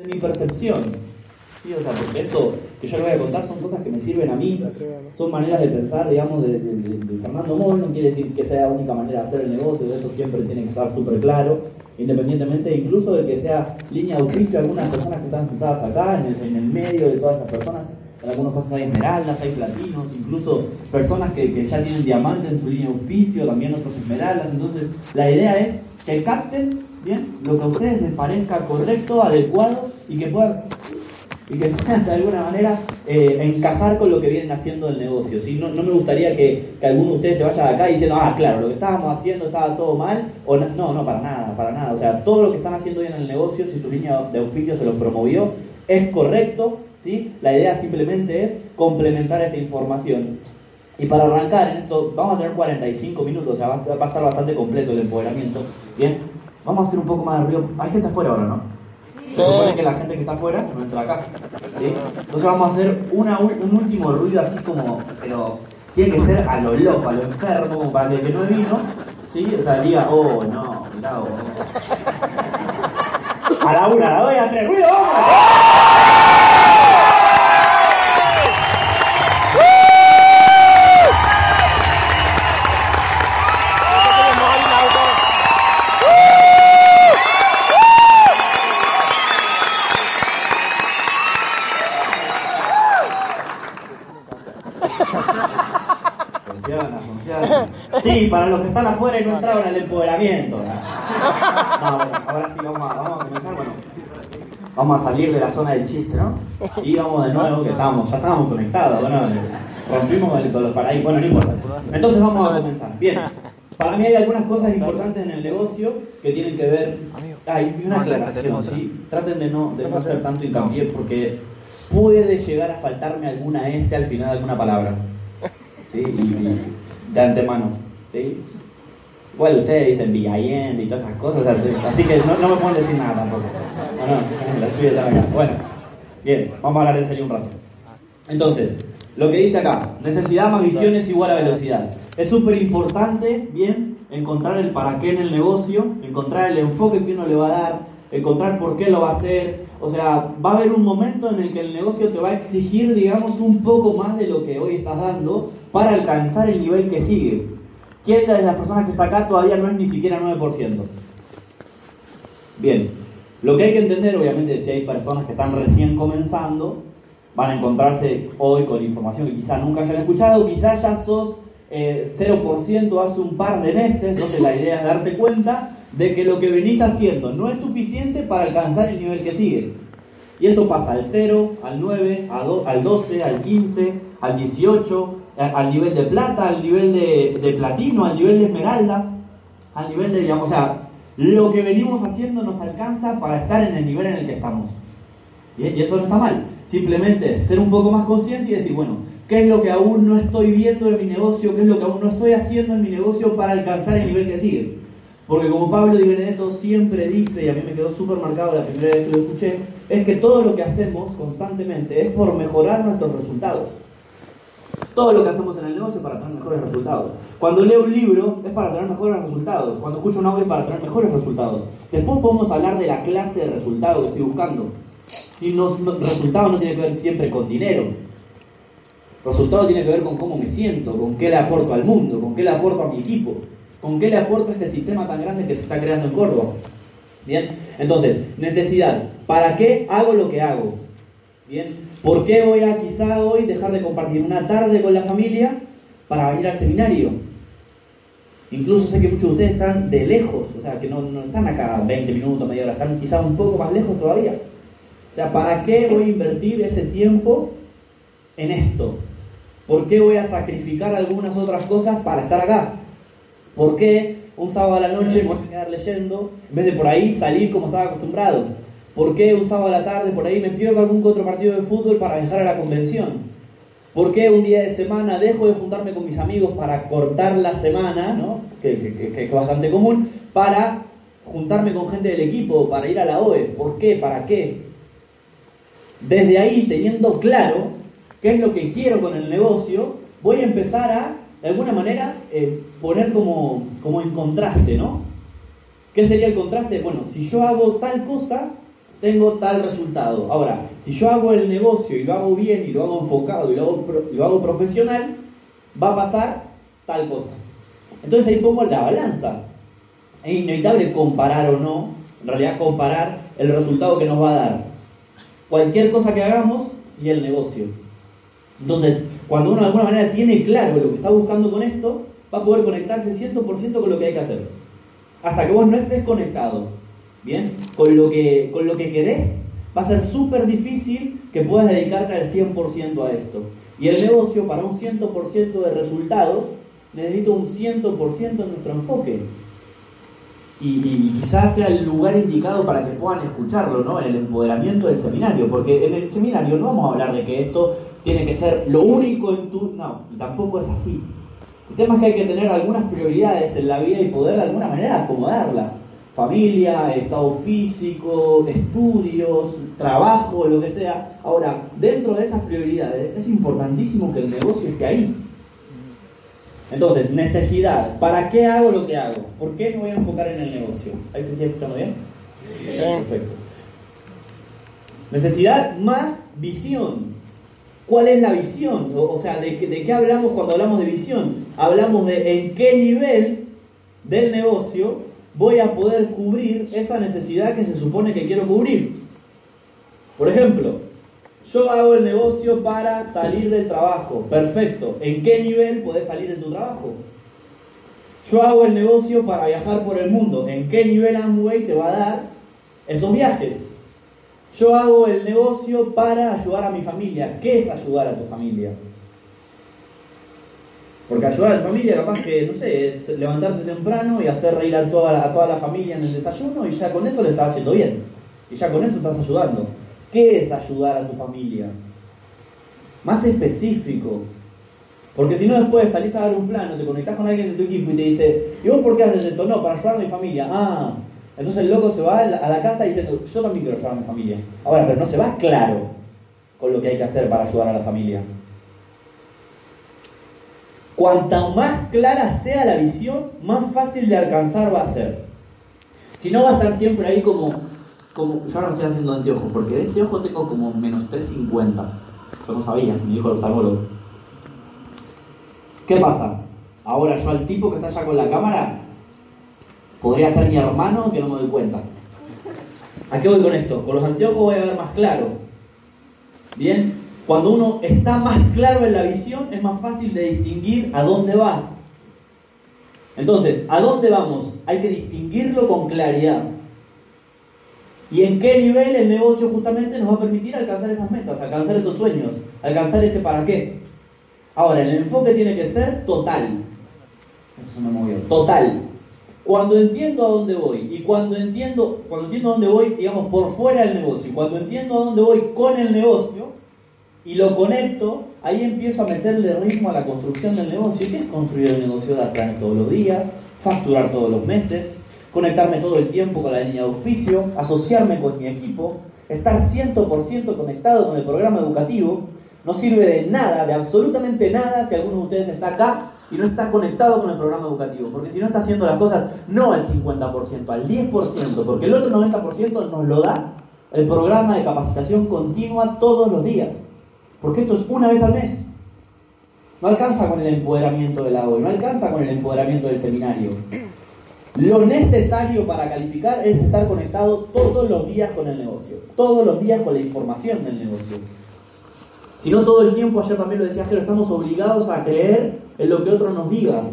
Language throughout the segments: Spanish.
de mi percepción. esto que yo le voy a contar son cosas que me sirven a mí, son maneras de pensar, digamos, de, Fernando Moll, no quiere decir que sea la única manera de hacer el negocio, eso siempre tiene que estar súper claro, independientemente incluso de que sea línea de oficio algunas personas que están sentadas acá, en el, en el medio de todas esas personas, en algunos casos hay esmeraldas, hay platinos, incluso personas que, ya tienen diamantes en su línea de oficio, también otros esmeraldas, entonces la idea es que capten bien lo que a ustedes les parezca correcto, adecuado y que puedan y que de alguna manera eh, encajar con lo que vienen haciendo el negocio. ¿sí? No, no me gustaría que, que, alguno de ustedes se vaya de acá diciendo, ah, claro, lo que estábamos haciendo estaba todo mal, o no, no, para nada, para nada. O sea, todo lo que están haciendo bien en el negocio, si su línea de auspicio se los promovió, es correcto, ¿sí? La idea simplemente es complementar esa información. Y para arrancar en esto, vamos a tener 45 minutos, o sea, va a estar bastante completo el empoderamiento. Bien, vamos a hacer un poco más de ruido. Hay gente afuera ahora, ¿no? Se supone que la gente que está afuera no entra acá. Entonces vamos a hacer un último ruido así como, pero tiene que ser a lo loco, a lo enfermo, como para el que no vino, ¿sí? O sea, diga, oh, no, mirá. A la una, a la dos y a tres, ruido, vamos. Funciona, funciona. Sí, para los que están afuera y no entraron al empoderamiento. No, bueno, ahora sí vamos a, vamos a comenzar. Bueno, vamos a salir de la zona del chiste, ¿no? Y vamos de nuevo, que estábamos, ya estábamos conectados, bueno, rompimos el, el paraíso, bueno, no importa. Entonces vamos a comenzar. Bien, para mí hay algunas cosas importantes en el negocio que tienen que ver. Hay una aclaración, ¿sí? Traten de no, de no hacer tanto hincapié porque puede llegar a faltarme alguna S al final de alguna palabra. ¿sí? Y, y de antemano. ¿Sí? Igual ustedes dicen Villallende y todas esas cosas, así que no, no me pueden decir nada tampoco. Bueno. Bueno, bien, vamos a hablar en serio un rato. Entonces, lo que dice acá, necesidad más visión es igual a velocidad. Es súper importante, bien, encontrar el para qué en el negocio, encontrar el enfoque que uno le va a dar, encontrar por qué lo va a hacer. O sea, va a haber un momento en el que el negocio te va a exigir, digamos, un poco más de lo que hoy estás dando para alcanzar el nivel que sigue. ¿Quién de las personas que está acá todavía no es ni siquiera 9%? Bien, lo que hay que entender, obviamente, si hay personas que están recién comenzando, van a encontrarse hoy con información que quizás nunca hayan escuchado, quizás ya sos eh, 0% hace un par de meses, entonces la idea es darte cuenta de que lo que venís haciendo no es suficiente para alcanzar el nivel que sigue. Y eso pasa al 0, al 9, al 12, al 15, al 18, al nivel de plata, al nivel de, platino, al nivel de esmeralda, al nivel de, digamos, o sea, lo que venimos haciendo nos alcanza para estar en el nivel en el que estamos. Y eso no está mal. Simplemente ser un poco más consciente y decir, bueno, ¿qué es lo que aún no estoy viendo en mi negocio? ¿Qué es lo que aún no estoy haciendo en mi negocio para alcanzar el nivel que sigue? Porque como Pablo Di Benedetto siempre dice, y a mí me quedó súper marcado la primera vez que lo escuché, es que todo lo que hacemos constantemente es por mejorar nuestros resultados. Todo lo que hacemos en el negocio es para tener mejores resultados. Cuando leo un libro es para tener mejores resultados. Cuando escucho un audio es para tener mejores resultados. Después podemos hablar de la clase de resultado que estoy buscando. Y los resultados no tienen que ver siempre con dinero. Resultado tiene que ver con cómo me siento, con qué le aporto al mundo, con qué le aporto a mi equipo, con qué le aporto a este sistema tan grande que se está creando en Córdoba. Bien, entonces, necesidad. ¿Para qué hago lo que hago? Bien, ¿por qué voy a quizá hoy dejar de compartir una tarde con la familia para ir al seminario? Incluso sé que muchos de ustedes están de lejos, o sea, que no, no están acá 20 minutos, media hora, están quizá un poco más lejos todavía. O sea, ¿para qué voy a invertir ese tiempo en esto? ¿Por qué voy a sacrificar algunas otras cosas para estar acá? ¿Por qué un sábado a la noche me voy a quedar leyendo en vez de por ahí salir como estaba acostumbrado? ¿Por qué un sábado a la tarde por ahí me pierdo algún otro partido de fútbol para viajar a la convención? ¿Por qué un día de semana dejo de juntarme con mis amigos para cortar la semana, ¿no? que, es bastante común, para juntarme con gente del equipo, para ir a la OE? ¿Por qué? ¿Para qué? Desde ahí, teniendo claro qué es lo que quiero con el negocio, voy a empezar a, de alguna manera, eh, poner como, como en contraste, ¿no? ¿Qué sería el contraste? Bueno, si yo hago tal cosa, tengo tal resultado. Ahora, si yo hago el negocio y lo hago bien y lo hago enfocado y lo hago, profesional, va a pasar tal cosa. Entonces ahí pongo la balanza. Es inevitable comparar o no, en realidad comparar el resultado que nos va a dar cualquier cosa que hagamos y el negocio. Entonces, cuando uno de alguna manera tiene claro lo que está buscando con esto, va a poder conectarse 100% con lo que hay que hacer. Hasta que vos no estés conectado, ¿bien? Con lo que, con lo que querés, va a ser súper difícil que puedas dedicarte al 100% a esto. Y el negocio, para un 100% de resultados, necesita un 100% en nuestro enfoque. Y, quizás sea el lugar indicado para que puedan escucharlo, ¿no? El empoderamiento del seminario, porque en el seminario no vamos a hablar de que esto tiene que ser lo único en tu... No, tampoco es así. El tema es que hay que tener algunas prioridades en la vida y poder de alguna manera acomodarlas. Familia, estado físico, estudios, trabajo, lo que sea. Ahora, dentro de esas prioridades es importantísimo que el negocio esté ahí. Entonces, necesidad. ¿Para qué hago lo que hago? ¿Por qué me voy a enfocar en el negocio? ¿Ahí se sigue escuchando bien? Sí. Perfecto. Necesidad más visión. ¿Cuál es la visión? O, sea, ¿de, ¿de, qué hablamos cuando hablamos de visión? Hablamos de en qué nivel del negocio voy a poder cubrir esa necesidad que se supone que quiero cubrir. Por ejemplo, yo hago el negocio para salir del trabajo. Perfecto. ¿En qué nivel puedes salir de tu trabajo? Yo hago el negocio para viajar por el mundo. ¿En qué nivel Amway te va a dar esos viajes? Yo hago el negocio para ayudar a mi familia. ¿Qué es ayudar a tu familia? Porque ayudar a tu familia capaz que, no sé, es levantarte temprano y hacer reír a toda la, a toda la familia en el desayuno y ya con eso le estás haciendo bien. Y ya con eso estás ayudando. ¿Qué es ayudar a tu familia? Más específico. Porque si no después salís a dar un plano, te conectás con alguien de tu equipo y te dice, ¿y vos por qué haces esto? No, para ayudar a mi familia. Ah, entonces el loco se va a la casa diciendo, yo también quiero ayudar a mi familia. Ahora, pero no se va claro con lo que hay que hacer para ayudar a la familia. Cuanta más clara sea la visión, más fácil de alcanzar va a ser. Si no va a estar siempre ahí como como, yo ahora me estoy haciendo anteojos, porque de este ojo tengo como menos 350. Yo no sabía, me dijo el oftalmólogo. ¿Qué pasa? Ahora yo al tipo que está allá con la cámara, podría ser mi hermano que no me doy cuenta. ¿A qué voy con esto? Con los anteojos voy a ver más claro. Bien, cuando uno está más claro en la visión, es más fácil de distinguir a dónde va. Entonces, ¿a dónde vamos? Hay que distinguirlo con claridad y en qué nivel el negocio justamente nos va a permitir alcanzar esas metas, alcanzar esos sueños, alcanzar ese para qué. Ahora, el enfoque tiene que ser total. Eso me movió. Total. Cuando entiendo a dónde voy y cuando entiendo, cuando entiendo a dónde voy, digamos, por fuera del negocio, cuando entiendo a dónde voy con el negocio y lo conecto, ahí empiezo a meterle ritmo a la construcción del negocio. ¿Qué es construir el negocio? Dar planes todos los días, facturar todos los meses, conectarme todo el tiempo con la línea de auspicio, asociarme con mi equipo, estar 100% conectado con el programa educativo. No sirve de nada, de absolutamente nada, si alguno de ustedes está acá y no está conectado con el programa educativo, porque si no está haciendo las cosas no al 50%, al 10%, porque el otro 90% nos lo da el programa de capacitación continua todos los días, porque esto es una vez al mes. No alcanza con el empoderamiento de la hoy, no alcanza con el empoderamiento del seminario. Lo necesario para calificar es estar conectado todos los días con el negocio, todos los días con la información del negocio. Si no todo el tiempo, ayer también lo decía Jero, estamos obligados a creer en lo que otros nos digan.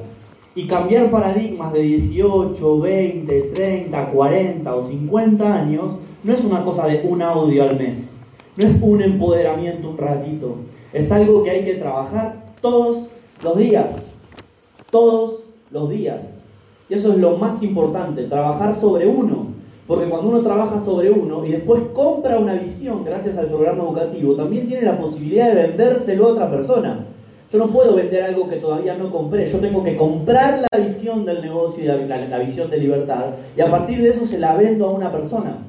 Y cambiar paradigmas de 18, 20, 30, 40 o 50 años no es una cosa de un audio al mes, no es un empoderamiento un ratito, es algo que hay que trabajar todos los días, todos los días. Y eso es lo más importante, trabajar sobre uno. Porque cuando uno trabaja sobre uno y después compra una visión gracias al programa educativo, también tiene la posibilidad de vendérselo a otra persona. Yo no puedo vender algo que todavía no compré, yo tengo que comprar la visión del negocio y la, visión de libertad y a partir de eso se la vendo a una persona.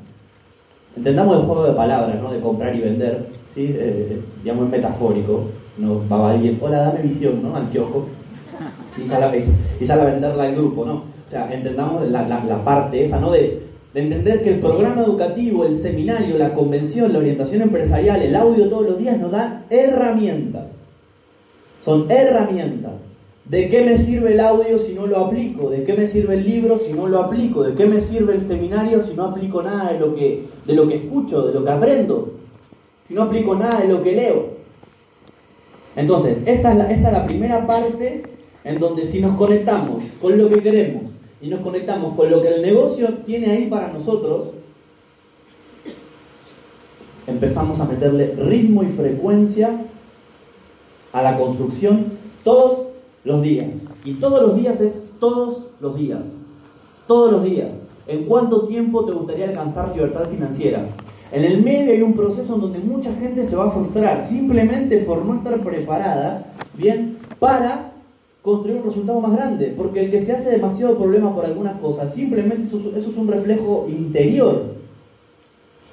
Entendamos el juego de palabras, ¿no? De comprar y vender, ¿sí? Eh, digamos en metafórico. No va alguien, hola, dame visión, ¿no? Anteojo y sale, a venderla al grupo, ¿no? O sea, entendamos la, parte esa, ¿no? De de entender que el programa educativo, el seminario, la convención, la orientación empresarial, el audio todos los días nos da herramientas. Son herramientas. ¿De qué me sirve el audio si no lo aplico? ¿De qué me sirve el libro si no lo aplico? ¿De qué me sirve el seminario si no aplico nada de lo que, de lo que escucho, de lo que aprendo? Si no aplico nada de lo que leo. Entonces, esta es la, esta es la primera parte en donde si nos conectamos con lo que queremos y nos conectamos con lo que el negocio tiene ahí para nosotros, empezamos a meterle ritmo y frecuencia a la construcción todos los días. Y todos los días es todos los días. Todos los días. ¿En cuánto tiempo te gustaría alcanzar libertad financiera? En el medio hay un proceso en donde mucha gente se va a frustrar simplemente por no estar preparada, bien, para construir un resultado más grande. Porque el que se hace demasiado problema por algunas cosas, simplemente eso, eso es un reflejo interior.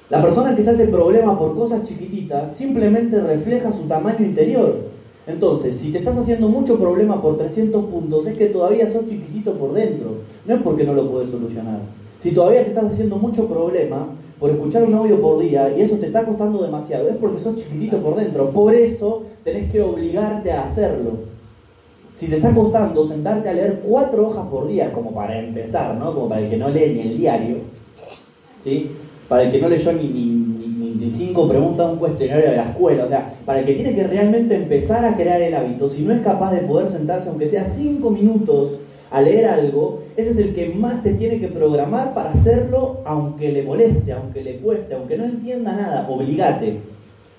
La persona que se hace problema por cosas chiquititas simplemente refleja su tamaño interior. Entonces, si te estás haciendo mucho problema por 300 puntos, es que todavía sos chiquitito por dentro. No es porque no lo puedes solucionar. Si todavía te estás haciendo mucho problema por escuchar un audio por día y eso te está costando demasiado, es porque sos chiquitito por dentro. Por eso tenés que obligarte a hacerlo. Si te está costando sentarte a leer cuatro hojas por día, como para empezar, ¿no? Como para el que no lee ni el diario, ¿sí? Para el que no leyó ni, ni cinco preguntas un cuestionario de la escuela. O sea, para el que tiene que realmente empezar a crear el hábito, si no es capaz de poder sentarse, aunque sea cinco minutos, a leer algo, ese es el que más se tiene que programar para hacerlo, aunque le moleste, aunque le cueste, aunque no entienda nada. Obligate.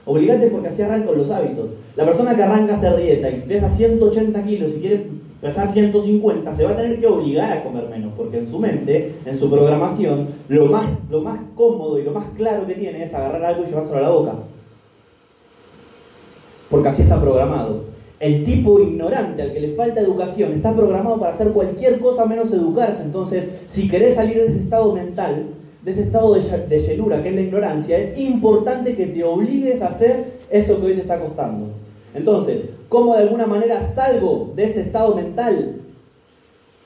Obligate porque así arrancan los hábitos. La persona que arranca a hacer dieta y pesa 180 kilos y quiere pesar 150, se va a tener que obligar a comer menos, porque en su mente, en su programación, lo más, lo más cómodo y lo más claro que tiene es agarrar algo y llevárselo a la boca. Porque así está programado. El tipo ignorante al que le falta educación está programado para hacer cualquier cosa menos educarse. Entonces, si querés salir de ese estado mental, de ese estado de, llenura que es la ignorancia, es importante que te obligues a hacer eso que hoy te está costando. Entonces, ¿cómo de alguna manera salgo de ese estado mental?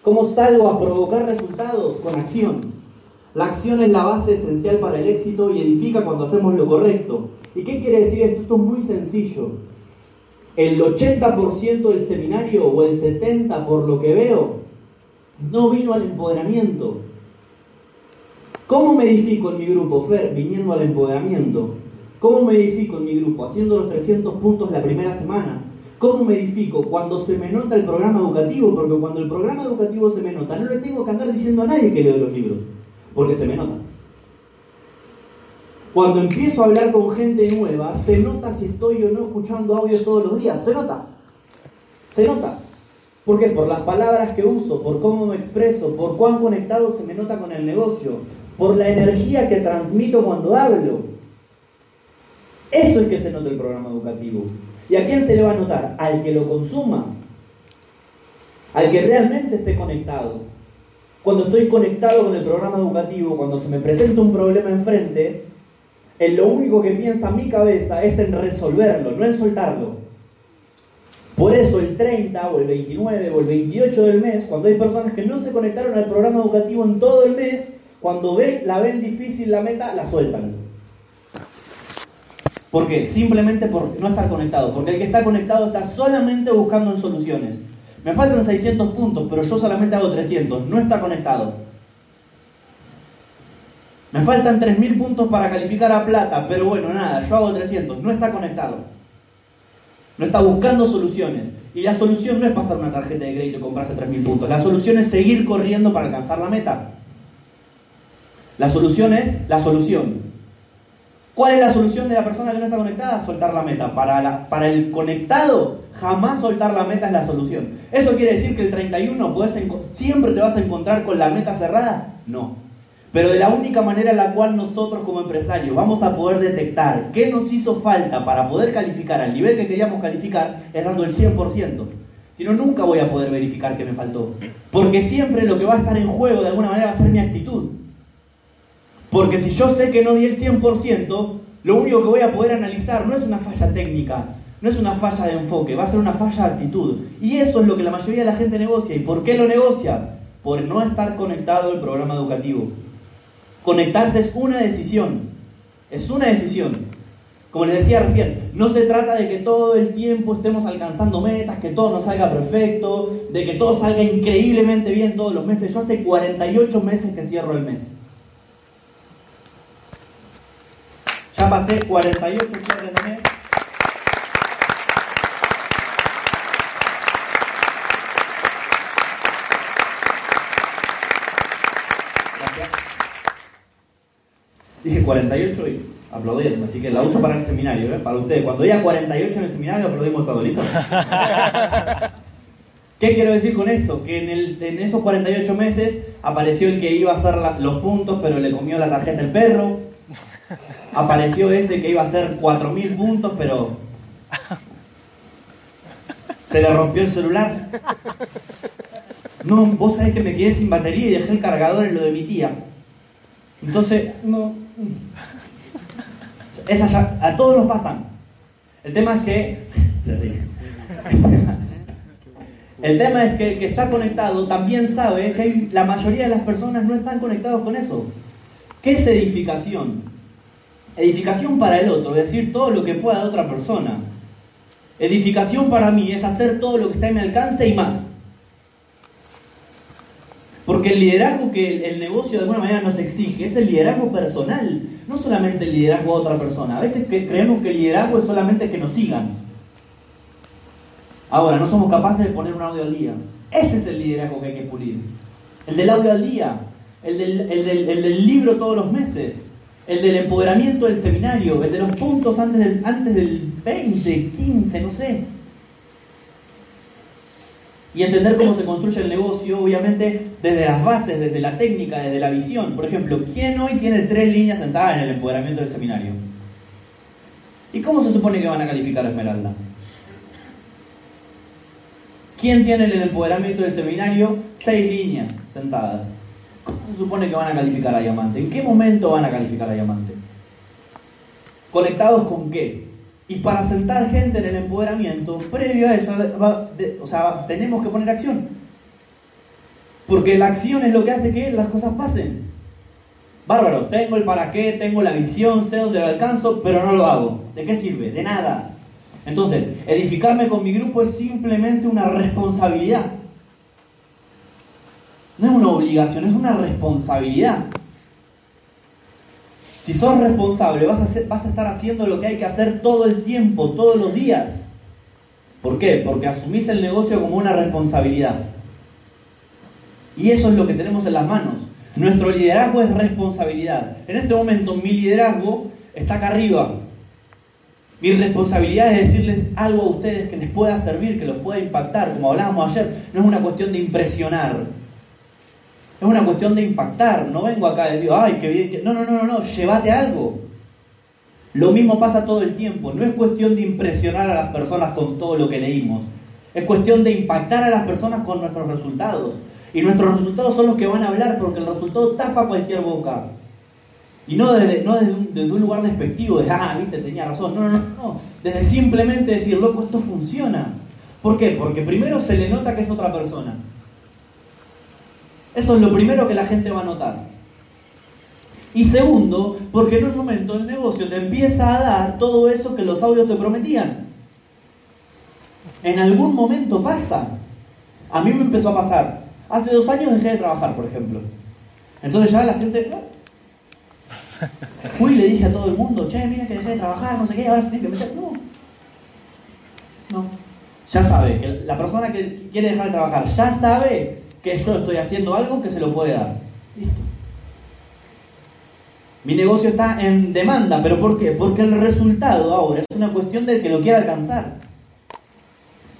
¿Cómo salgo a provocar resultados? Con acción. La acción es la base esencial para el éxito y edifica cuando hacemos lo correcto. ¿Y qué quiere decir esto? Esto es muy sencillo. El 80% del seminario o el 70% por lo que veo no vino al empoderamiento. ¿Cómo me edifico en mi grupo, Fer? Viniendo al empoderamiento. ¿Cómo me edifico en mi grupo? Haciendo los 300 puntos la primera semana. ¿Cómo me edifico? Cuando se me nota el programa educativo, porque cuando el programa educativo se me nota, no le tengo que andar diciendo a nadie que leo los libros, porque se me nota. Cuando empiezo a hablar con gente nueva, se nota si estoy o no escuchando audio todos los días. Se nota. Se nota. ¿Por qué? Por las palabras que uso, por cómo me expreso, por cuán conectado se me nota con el negocio, por la energía que transmito cuando hablo. Eso es que se nota el programa educativo. ¿Y a quién se le va a notar? Al que lo consuma, al que realmente esté conectado. Cuando estoy conectado con el programa educativo, cuando se me presenta un problema enfrente, en lo único que piensa mi cabeza es en resolverlo, no en soltarlo. Por eso el 30 o el 29 o el 28 del mes, cuando hay personas que no se conectaron al programa educativo en todo el mes, cuando ven, la ven difícil la meta, la sueltan. ¿Por qué? Simplemente por no estar conectado. Porque el que está conectado está solamente buscando en soluciones. Me faltan 600 puntos, pero yo solamente hago 300. No está conectado. Me faltan 3.000 puntos para calificar a plata, pero bueno, nada, yo hago 300. No está conectado. No está buscando soluciones. Y la solución no es pasar una tarjeta de crédito y comprarse 3.000 puntos. La solución es seguir corriendo para alcanzar la meta. La solución es la solución. ¿Cuál es la solución de la persona que no está conectada? Soltar la meta. Para, para el conectado, jamás soltar la meta es la solución. ¿Eso quiere decir que el 31 siempre te vas a encontrar con la meta cerrada? No. Pero de la única manera en la cual nosotros como empresarios vamos a poder detectar qué nos hizo falta para poder calificar al nivel que queríamos calificar es dando el 100%. Si no, nunca voy a poder verificar qué me faltó. Porque siempre lo que va a estar en juego de alguna manera va a ser mi actitud. Porque si yo sé que no di el 100%, lo único que voy a poder analizar no es una falla técnica, no es una falla de enfoque, va a ser una falla de actitud. Y eso es lo que la mayoría de la gente negocia. ¿Y por qué lo negocia? Por no estar conectado al programa educativo. Conectarse es una decisión. Es una decisión. Como les decía recién, no se trata de que todo el tiempo estemos alcanzando metas, que todo nos salga perfecto, de que todo salga increíblemente bien todos los meses. Yo hace 48 meses que cierro el mes. Ya pasé 48 cierres de mes. Dije 48 y aplaudiendo, así que la uso para el seminario, ¿eh? para ustedes. Cuando diga 48 en el seminario, aplaudimos todo, ¿listo? ¿Qué quiero decir con esto? Que en, el, en, esos 48 meses apareció el que iba a hacer la, los puntos, pero le comió la tarjeta el perro. Apareció ese que iba a hacer 4.000 puntos, pero se le rompió el celular. No, vos sabés que me quedé sin batería y dejé el cargador en lo de mi tía. Entonces, no. Esas ya, a todos nos pasan. El tema es que. El tema es que el que está conectado también sabe que la mayoría de las personas no están conectados con eso. ¿Qué es edificación? Edificación para el otro, es decir, todo lo que pueda de otra persona. Edificación para mí es hacer todo lo que está en mi alcance y más. Porque el liderazgo que el, negocio de alguna manera nos exige es el liderazgo personal, no solamente el liderazgo de otra persona. A veces creemos que el liderazgo es solamente que nos sigan. Ahora, no somos capaces de poner un audio al día. Ese es el liderazgo que hay que pulir. El del audio al día, el del, el del, libro todos los meses, el del empoderamiento del seminario, el de los puntos antes del, antes del 20, 15, no sé y entender cómo se construye el negocio, obviamente desde las bases, desde la técnica, desde la visión. Por ejemplo, ¿quién hoy tiene tres líneas sentadas en el empoderamiento del seminario? ¿Y cómo se supone que van a calificar a Esmeralda? ¿Quién tiene en el empoderamiento del seminario seis líneas sentadas? ¿Cómo se supone que van a calificar a Diamante? ¿En qué momento van a calificar a Diamante? ¿Conectados con qué? Y para sentar gente en el empoderamiento, previo a eso, o sea, tenemos que poner acción. Porque la acción es lo que hace que las cosas pasen. Bárbaro, tengo el para qué, tengo la visión, sé dónde lo alcanzo, pero no lo hago. ¿De qué sirve? De nada. Entonces, edificarme con mi grupo es simplemente una responsabilidad. No es una obligación, es una responsabilidad. Si sos responsable, vas a, estar haciendo lo que hay que hacer todo el tiempo, todos los días. ¿Por qué? Porque asumís el negocio como una responsabilidad. Y eso es lo que tenemos en las manos. Nuestro liderazgo es responsabilidad. En este momento mi liderazgo está acá arriba. Mi responsabilidad es decirles algo a ustedes que les pueda servir, que los pueda impactar. Como hablábamos ayer, no es una cuestión de impresionar, es una cuestión de impactar. No vengo acá y digo, ay, qué bien. No, no, no, no, no, llévate algo. Lo mismo pasa todo el tiempo. No es cuestión de impresionar a las personas con todo lo que leímos. Es cuestión de impactar a las personas con nuestros resultados. Y nuestros resultados son los que van a hablar porque el resultado tapa cualquier boca. Y no desde, no desde, un, lugar despectivo, de, ah, viste, tenía razón. No, no, no, no. Desde simplemente decir, loco, esto funciona. ¿Por qué? Porque primero se le nota que es otra persona. Eso es lo primero que la gente va a notar. Y segundo, porque en un momento el negocio te empieza a dar todo eso que los audios te prometían. En algún momento pasa. A mí me empezó a pasar. Hace dos años dejé de trabajar, por ejemplo. Entonces ya la gente... Fui y le dije a todo el mundo, che, mira que dejé de trabajar, no sé qué, ahora se tiene que meter. No. No. Ya sabe, la persona que quiere dejar de trabajar ya sabe que yo estoy haciendo algo que se lo puede dar. Listo. Mi negocio está en demanda, pero ¿por qué? Porque el resultado ahora es una cuestión del que lo quiera alcanzar.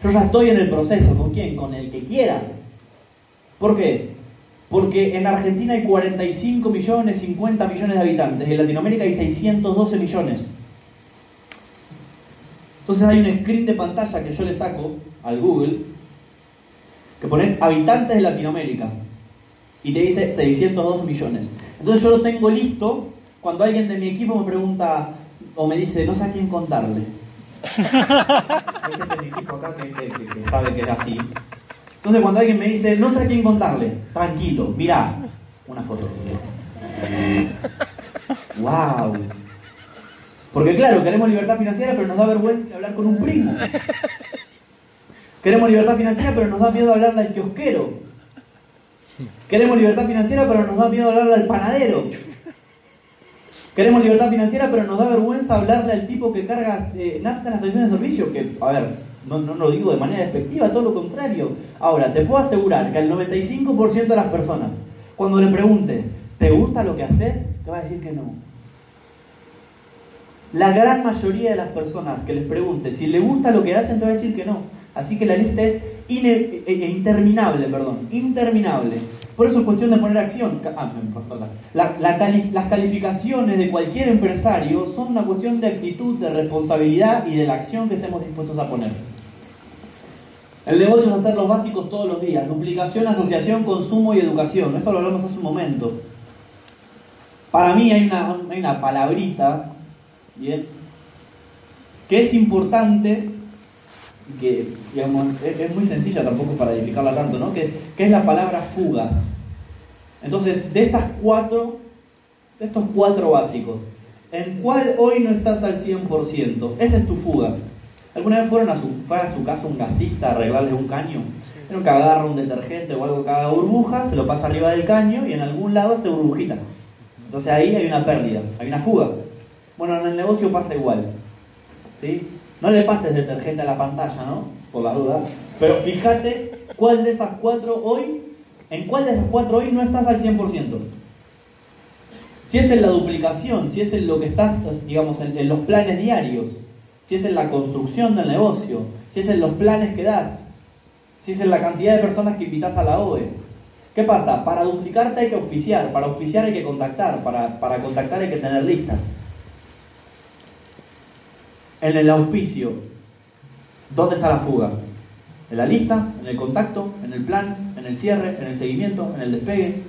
Yo ya estoy en el proceso, ¿con quién? Con el que quiera. ¿Por qué? Porque en Argentina hay 45 millones, 50 millones de habitantes, y en Latinoamérica hay 612 millones. Entonces hay un screen de pantalla que yo le saco al Google que pones habitantes de Latinoamérica y te dice 602 millones. Entonces yo lo tengo listo cuando alguien de mi equipo me pregunta o me dice, no sé a quién contarle. Hay gente de mi equipo acá que, sabe que es así. Entonces cuando alguien me dice, no sé a quién contarle, tranquilo, mirá, una foto. ¡Wow! Porque claro, queremos libertad financiera, pero nos da vergüenza hablar con un primo. Queremos libertad financiera, pero nos da miedo hablarle al kiosquero. Queremos libertad financiera, pero nos da miedo hablarle al panadero. Queremos libertad financiera, pero nos da vergüenza hablarle al tipo que carga eh, nafta en la estación de servicio, que, a ver, no, no lo digo de manera despectiva, todo lo contrario. Ahora, te puedo asegurar que el 95% de las personas, cuando le preguntes, ¿te gusta lo que haces? Te va a decir que no. La gran mayoría de las personas que les preguntes si le gusta lo que hacen, te va a decir que no. Así que la lista es eh, eh, interminable, perdón, interminable. Por eso es cuestión de poner acción. Ah, las calificaciones de cualquier empresario son una cuestión de actitud, de responsabilidad y de la acción que estemos dispuestos a poner. El negocio es hacer los básicos todos los días. Duplicación, asociación, consumo y educación. Esto lo hablamos hace un momento. Para mí hay una, hay una palabrita. Que es importante, que es, muy sencilla tampoco para edificarla tanto, ¿no? Que, que es la palabra fugas. Entonces, de estas cuatro, de estos cuatro básicos, ¿en cuál hoy no estás al 100%? Esa es tu fuga. ¿Alguna vez fueron a su, a su casa un gasista a arreglarle un caño? Pero que agarra un detergente o algo que haga burbuja, se lo pasa arriba del caño y en algún lado hace burbujita. Entonces ahí hay una pérdida, hay una fuga. Bueno, en el negocio pasa igual. ¿sí? No le pases detergente a la pantalla, ¿no? Por la duda. Pero fíjate cuál de esas cuatro hoy, en cuál de esas cuatro hoy no estás al 100%. Si es en la duplicación, si es en lo que estás, digamos, en los planes diarios, si es en la construcción del negocio, si es en los planes que das, si es en la cantidad de personas que invitas a la OE. ¿Qué pasa? Para duplicarte hay que auspiciar, para auspiciar hay que contactar, para, para contactar hay que tener listas. En el auspicio, ¿dónde está la fuga? ¿En la lista? ¿En el contacto? ¿En el plan? ¿En el cierre? ¿En el seguimiento? ¿En el despegue?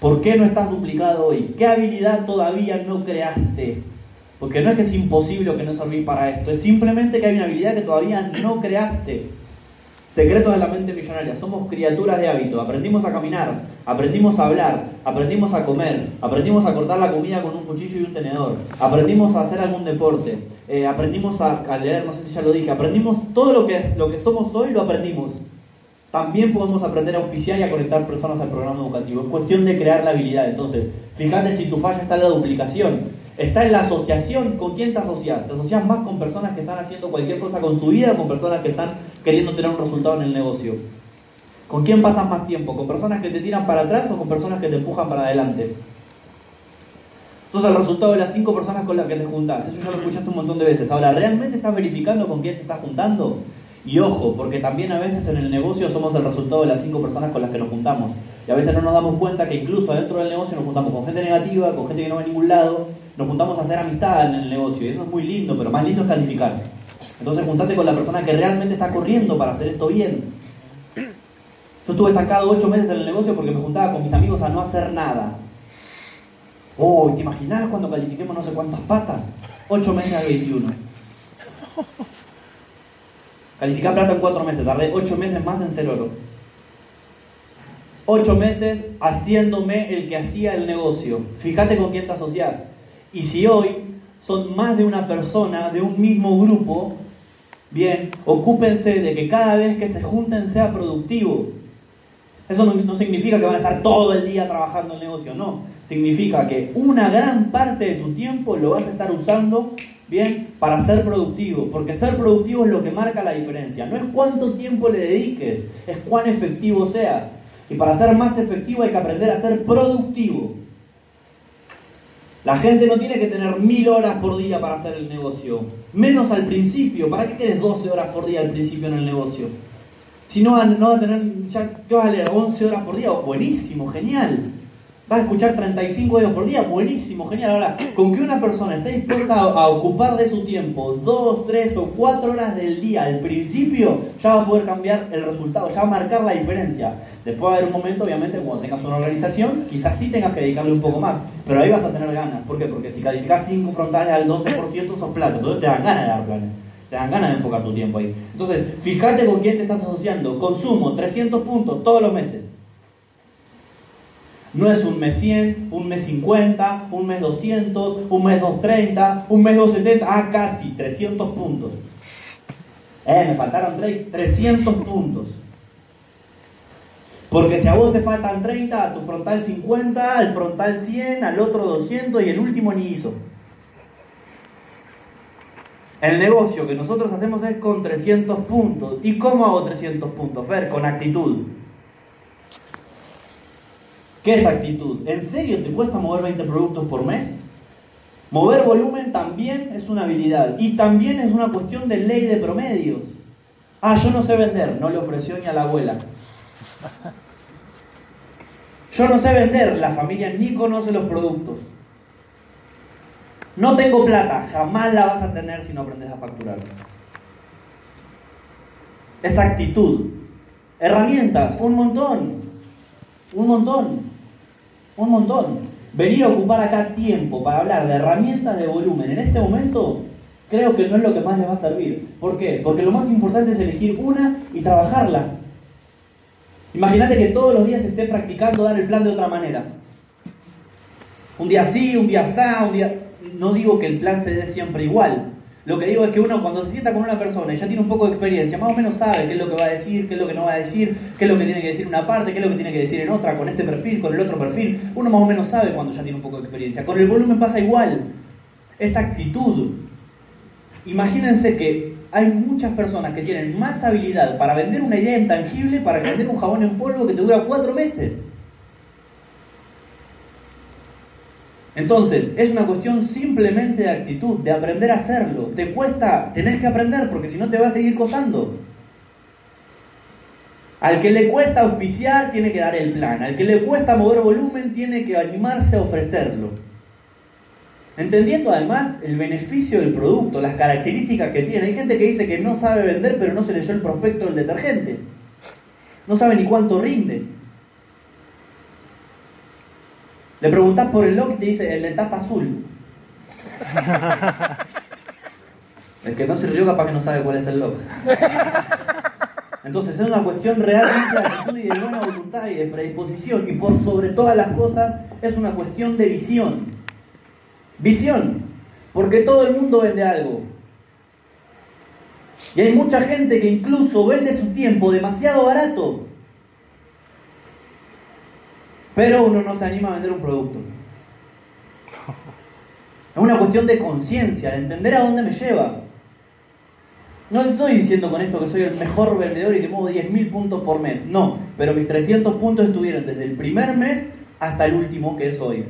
¿Por qué no estás duplicado hoy? ¿Qué habilidad todavía no creaste? Porque no es que es imposible o que no servís para esto, es simplemente que hay una habilidad que todavía no creaste. Secretos de la mente millonaria, somos criaturas de hábito, aprendimos a caminar, aprendimos a hablar, aprendimos a comer, aprendimos a cortar la comida con un cuchillo y un tenedor, aprendimos a hacer algún deporte, eh, aprendimos a, leer, no sé si ya lo dije, aprendimos todo lo que, lo que somos hoy, lo aprendimos. También podemos aprender a oficiar y a conectar personas al programa educativo. Es cuestión de crear la habilidad. Entonces, fíjate si tu falla está en la duplicación Está en la asociación. ¿Con quién te asocias? ¿Te asocias más con personas que están haciendo cualquier cosa con su vida o con personas que están queriendo tener un resultado en el negocio? ¿Con quién pasas más tiempo? ¿Con personas que te tiran para atrás o con personas que te empujan para adelante? Eso es el resultado de las cinco personas con las que te juntas. Eso ya lo escuchaste un montón de veces. Ahora, ¿realmente estás verificando con quién te estás juntando? Y ojo, porque también a veces en el negocio somos el resultado de las cinco personas con las que nos juntamos. Y a veces no nos damos cuenta que incluso dentro del negocio nos juntamos con gente negativa, con gente que no va a ningún lado, nos juntamos a hacer amistad en el negocio. Y eso es muy lindo, pero más lindo es calificar. Entonces juntate con la persona que realmente está corriendo para hacer esto bien. Yo estuve estancado ocho meses en el negocio porque me juntaba con mis amigos a no hacer nada. Oh, ¿te imaginas cuando califiquemos no sé cuántas patas? Ocho meses al 21. Calificar plata en cuatro meses, tardé ocho meses más en ser oro. Ocho meses haciéndome el que hacía el negocio. Fíjate con quién te asocias. Y si hoy son más de una persona de un mismo grupo, bien, ocúpense de que cada vez que se junten sea productivo. Eso no, significa que van a estar todo el día trabajando el negocio, no. Significa que una gran parte de tu tiempo lo vas a estar usando Bien, para ser productivo, porque ser productivo es lo que marca la diferencia. No es cuánto tiempo le dediques, es cuán efectivo seas. Y para ser más efectivo hay que aprender a ser productivo. La gente no tiene que tener mil horas por día para hacer el negocio. Menos al principio. ¿Para qué quieres 12 horas por día al principio en el negocio? Si no, no a tener, ya, ¿qué vas a leer? 11 horas por día. buenísimo, genial vas a escuchar 35 euros por día, buenísimo, genial. Ahora, con que una persona esté dispuesta a, ocupar de su tiempo dos, tres o cuatro horas del día al principio, ya va a poder cambiar el resultado, ya va a marcar la diferencia. Después va a haber un momento, obviamente, cuando tengas una organización, quizás sí tengas que dedicarle un poco más, pero ahí vas a tener ganas. ¿Por qué? Porque si calificas 5 frontales al 12% sos plata, entonces te dan ganas de dar planes. Te dan ganas de enfocar tu tiempo ahí. Entonces, fíjate con quién te estás asociando. Consumo, 300 puntos todos los meses. No es un mes 100, un mes 50, un mes 200, un mes 230, un mes 270, ah, casi 300 puntos. Eh, me faltaron 300 puntos. Porque si a vos te faltan 30, a tu frontal 50, al frontal 100, al otro 200 y el último ni hizo. El negocio que nosotros hacemos es con 300 puntos. ¿Y cómo hago 300 puntos? Ver, con actitud. ¿Qué es actitud? ¿En serio te cuesta mover 20 productos por mes? Mover volumen también es una habilidad y también es una cuestión de ley de promedios. Ah, yo no sé vender, no le ofreció ni a la abuela. Yo no sé vender, la familia ni conoce los productos. No tengo plata, jamás la vas a tener si no aprendes a facturar. Es actitud. Herramientas, un montón. Un montón. Un montón. Venir a ocupar acá tiempo para hablar de herramientas de volumen en este momento, creo que no es lo que más les va a servir. ¿Por qué? Porque lo más importante es elegir una y trabajarla. Imagínate que todos los días esté practicando dar el plan de otra manera. Un día sí, un día sa, un día... No digo que el plan se dé siempre igual, lo que digo es que uno cuando se sienta con una persona y ya tiene un poco de experiencia, más o menos sabe qué es lo que va a decir, qué es lo que no va a decir, qué es lo que tiene que decir en una parte, qué es lo que tiene que decir en otra, con este perfil, con el otro perfil. Uno más o menos sabe cuando ya tiene un poco de experiencia. Con el volumen pasa igual. Esa actitud. Imagínense que hay muchas personas que tienen más habilidad para vender una idea intangible, para vender un jabón en polvo que te dura cuatro meses. Entonces, es una cuestión simplemente de actitud, de aprender a hacerlo. Te cuesta, tenés que aprender porque si no te va a seguir costando. Al que le cuesta auspiciar, tiene que dar el plan. Al que le cuesta mover volumen, tiene que animarse a ofrecerlo. Entendiendo además el beneficio del producto, las características que tiene. Hay gente que dice que no sabe vender, pero no se leyó el prospecto del detergente. No sabe ni cuánto rinde. Le preguntas por el lock y te dice el de tapa azul. El que no se rió capaz que no sabe cuál es el lock. Entonces es una cuestión realmente de actitud y de buena voluntad y de predisposición. Y por sobre todas las cosas es una cuestión de visión. Visión. Porque todo el mundo vende algo. Y hay mucha gente que incluso vende su tiempo demasiado barato pero uno no se anima a vender un producto. Es una cuestión de conciencia, de entender a dónde me lleva. No estoy diciendo con esto que soy el mejor vendedor y que muevo 10.000 puntos por mes. No, pero mis 300 puntos estuvieron desde el primer mes hasta el último, que es hoy.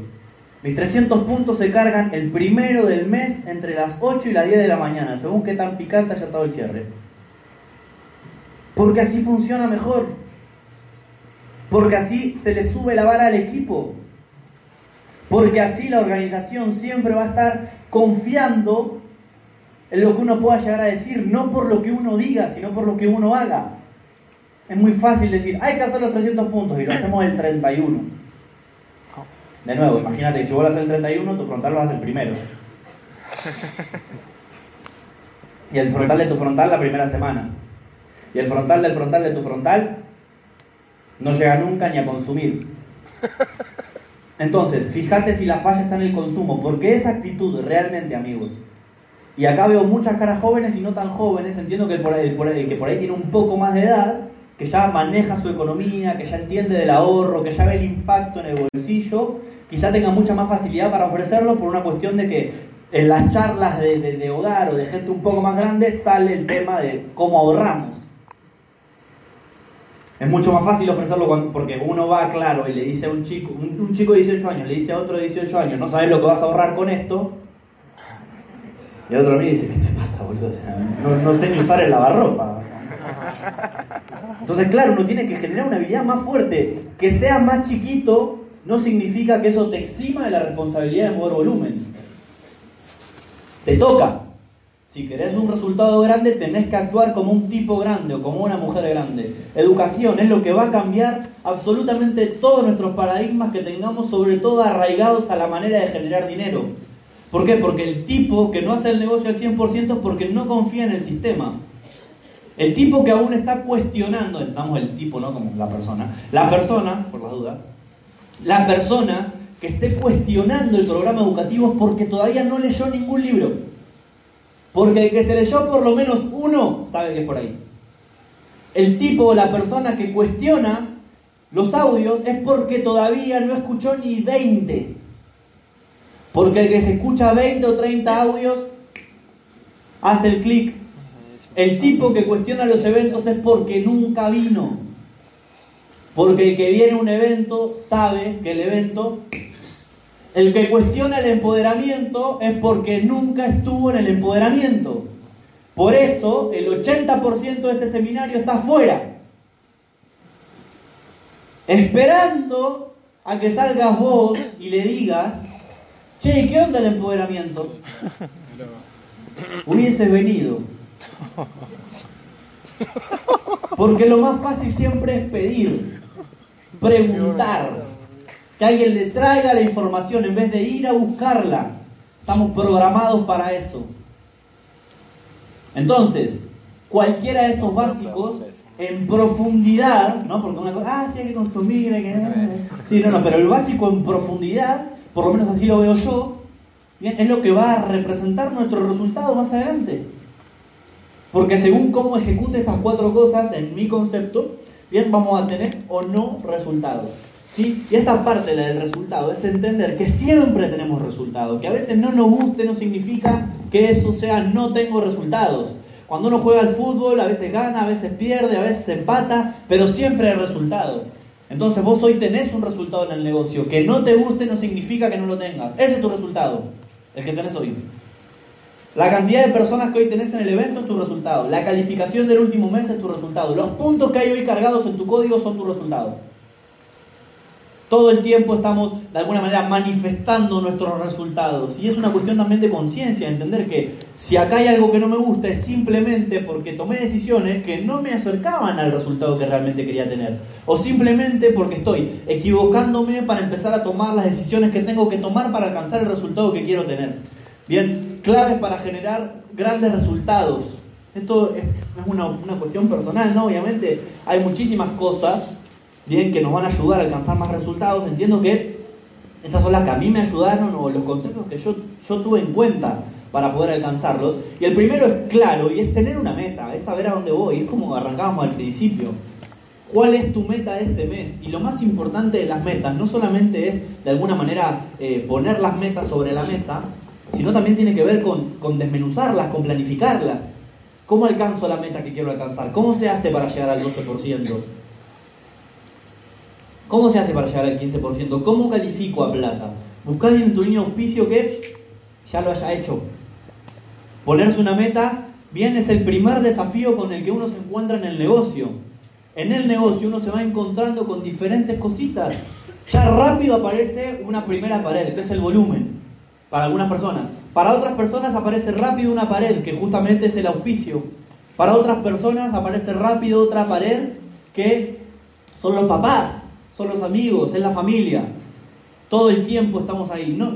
Mis 300 puntos se cargan el primero del mes entre las 8 y las 10 de la mañana, según qué tan picante haya estado el cierre. Porque así funciona mejor porque así se le sube la vara al equipo, porque así la organización siempre va a estar confiando en lo que uno pueda llegar a decir, no por lo que uno diga, sino por lo que uno haga. Es muy fácil decir, hay que hacer los 300 puntos y lo hacemos el 31. De nuevo, imagínate que si vos lo haces el 31, tu frontal lo haces el primero. Y el frontal de tu frontal la primera semana. Y el frontal del frontal de tu frontal no llega nunca ni a consumir. Entonces, fíjate si la falla está en el consumo, porque esa actitud realmente, amigos. Y acá veo muchas caras jóvenes y no tan jóvenes, entiendo que por ahí, por ahí, que por ahí tiene un poco más de edad, que ya maneja su economía, que ya entiende del ahorro, que ya ve el impacto en el bolsillo, quizá tenga mucha más facilidad para ofrecerlo por una cuestión de que en las charlas de, de hogar o de gente un poco más grande sale el tema de cómo ahorramos. Es mucho más fácil ofrecerlo porque uno va claro y le dice a un chico, un, chico de 18 años, le dice a otro de 18 años, no sabes lo que vas a ahorrar con esto. Y el otro mí dice, ¿qué te pasa, boludo? no, no sé ni usar el lavarropa. Entonces, claro, uno tiene que generar una habilidad más fuerte. Que sea más chiquito no significa que eso te exima de la responsabilidad de mover volumen. Te toca. Si querés un resultado grande, tenés que actuar como un tipo grande o como una mujer grande. Educación es lo que va a cambiar absolutamente todos nuestros paradigmas que tengamos, sobre todo arraigados a la manera de generar dinero. ¿Por qué? Porque el tipo que no hace el negocio al 100% es porque no confía en el sistema. El tipo que aún está cuestionando, estamos el tipo, no como la persona, la persona, por las dudas, La persona que esté cuestionando el programa educativo es porque todavía no leyó ningún libro. Porque el que se leyó por lo menos uno sabe que es por ahí. El tipo o la persona que cuestiona los audios es porque todavía no escuchó ni 20. Porque el que se escucha 20 o 30 audios hace el clic. El tipo que cuestiona los eventos es porque nunca vino. Porque el que viene a un evento sabe que el evento... El que cuestiona el empoderamiento es porque nunca estuvo en el empoderamiento. Por eso el 80% de este seminario está afuera. Esperando a que salgas vos y le digas, che, ¿qué onda el empoderamiento? Hubieses venido. Porque lo más fácil siempre es pedir, preguntar, que alguien le traiga la información en vez de ir a buscarla. Estamos programados para eso. Entonces, cualquiera de estos básicos en profundidad, ¿no? Porque una cosa, ah, sí hay que consumir, hay que... Sí, no, no, pero el básico en profundidad, por lo menos así lo veo yo, bien, es lo que va a representar nuestro resultado más adelante. Porque según cómo ejecute estas cuatro cosas en mi concepto, bien, vamos a tener o no resultados. ¿sí? Y esta parte del resultado es entender que siempre tenemos resultados, que a veces no nos guste no significa que eso sea no tengo resultados. Cuando uno juega al fútbol, a veces gana, a veces pierde, a veces empata, pero siempre hay resultado. Entonces vos hoy tenés un resultado en el negocio. Que no te guste no significa que no lo tengas. Ese es tu resultado, el que tenés hoy. La cantidad de personas que hoy tenés en el evento es tu resultado. La calificación del último mes es tu resultado. Los puntos que hay hoy cargados en tu código son tu resultado. Todo el tiempo estamos de alguna manera manifestando nuestros resultados. Y es una cuestión también de conciencia, entender que si acá hay algo que no me gusta es simplemente porque tomé decisiones que no me acercaban al resultado que realmente quería tener. O simplemente porque estoy equivocándome para empezar a tomar las decisiones que tengo que tomar para alcanzar el resultado que quiero tener. Bien, claves para generar grandes resultados. Esto es una, una cuestión personal, ¿no? Obviamente hay muchísimas cosas bien, que nos van a ayudar a alcanzar más resultados. Entiendo que estas son las que a mí me ayudaron o los conceptos que yo, yo tuve en cuenta para poder alcanzarlos. Y el primero es claro y es tener una meta, es saber a dónde voy, es como arrancábamos al principio. ¿Cuál es tu meta este mes? Y lo más importante de las metas no solamente es de alguna manera eh, poner las metas sobre la mesa, sino también tiene que ver con, con desmenuzarlas, con planificarlas. ¿Cómo alcanzo la meta que quiero alcanzar? ¿Cómo se hace para llegar al 12%? ¿Cómo se hace para llegar al 15%? ¿Cómo califico a plata? Buscar en tu línea auspicio que ya lo haya hecho. Ponerse una meta, bien, es el primer desafío con el que uno se encuentra en el negocio. En el negocio uno se va encontrando con diferentes cositas. Ya rápido aparece una primera pared, que es el volumen, para algunas personas. Para otras personas aparece rápido una pared, que justamente es el auspicio. Para otras personas aparece rápido otra pared, que son los papás son los amigos, es la familia. Todo el tiempo estamos ahí. No,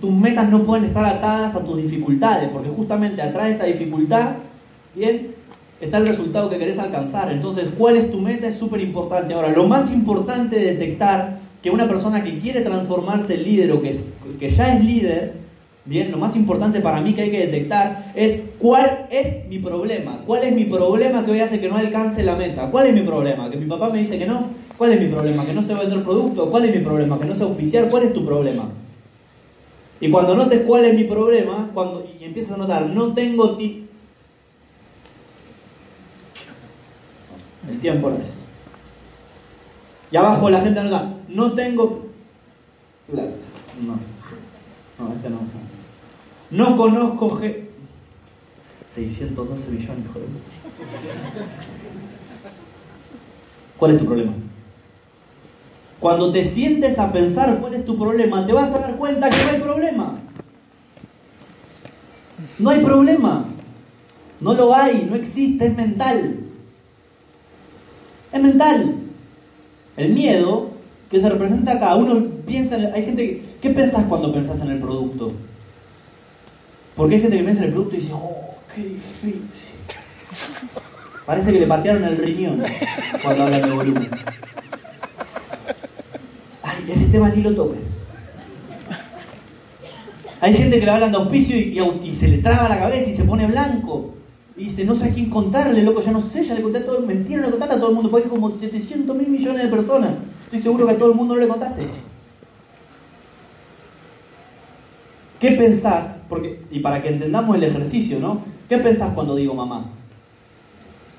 tus metas no pueden estar atadas a tus dificultades, porque justamente atrás de esa dificultad, bien, está el resultado que querés alcanzar. Entonces, ¿cuál es tu meta? Es súper importante. Ahora, lo más importante de detectar que una persona que quiere transformarse en líder o que, que ya es líder, Bien, lo más importante para mí que hay que detectar es cuál es mi problema. ¿Cuál es mi problema que hoy hace que no alcance la meta? ¿Cuál es mi problema? Que mi papá me dice que no. ¿Cuál es mi problema? Que no sé vender producto. ¿Cuál es mi problema? Que no sé auspiciar. ¿Cuál es tu problema? Y cuando notes cuál es mi problema, cuando y empiezas a notar, no tengo ti. El tiempo no es. Y abajo la gente anota, no tengo No, no, este no. No conozco G. 612 millones, joder. ¿Cuál es tu problema? Cuando te sientes a pensar cuál es tu problema, te vas a dar cuenta que no hay problema. No hay problema. No lo hay, no existe, es mental. Es mental. El miedo que se representa acá, uno piensa, hay gente, ¿qué pensás cuando pensás en el producto? Porque hay gente que piensa en el producto y dice, oh, qué difícil. Parece que le patearon el riñón cuando hablan de volumen. Ay, ese tema ni lo toques. Hay gente que le hablan de auspicio y, se le traba la cabeza y se pone blanco. Y dice, no sé a quién contarle, loco, ya no sé, ya le conté a todo el mundo. Mentira, no le contaste a todo el mundo, porque hay como 700 mil millones de personas. Estoy seguro que a todo el mundo no le contaste. ¿Qué pensás? Porque, y para que entendamos el ejercicio, ¿no? ¿Qué pensás cuando digo mamá?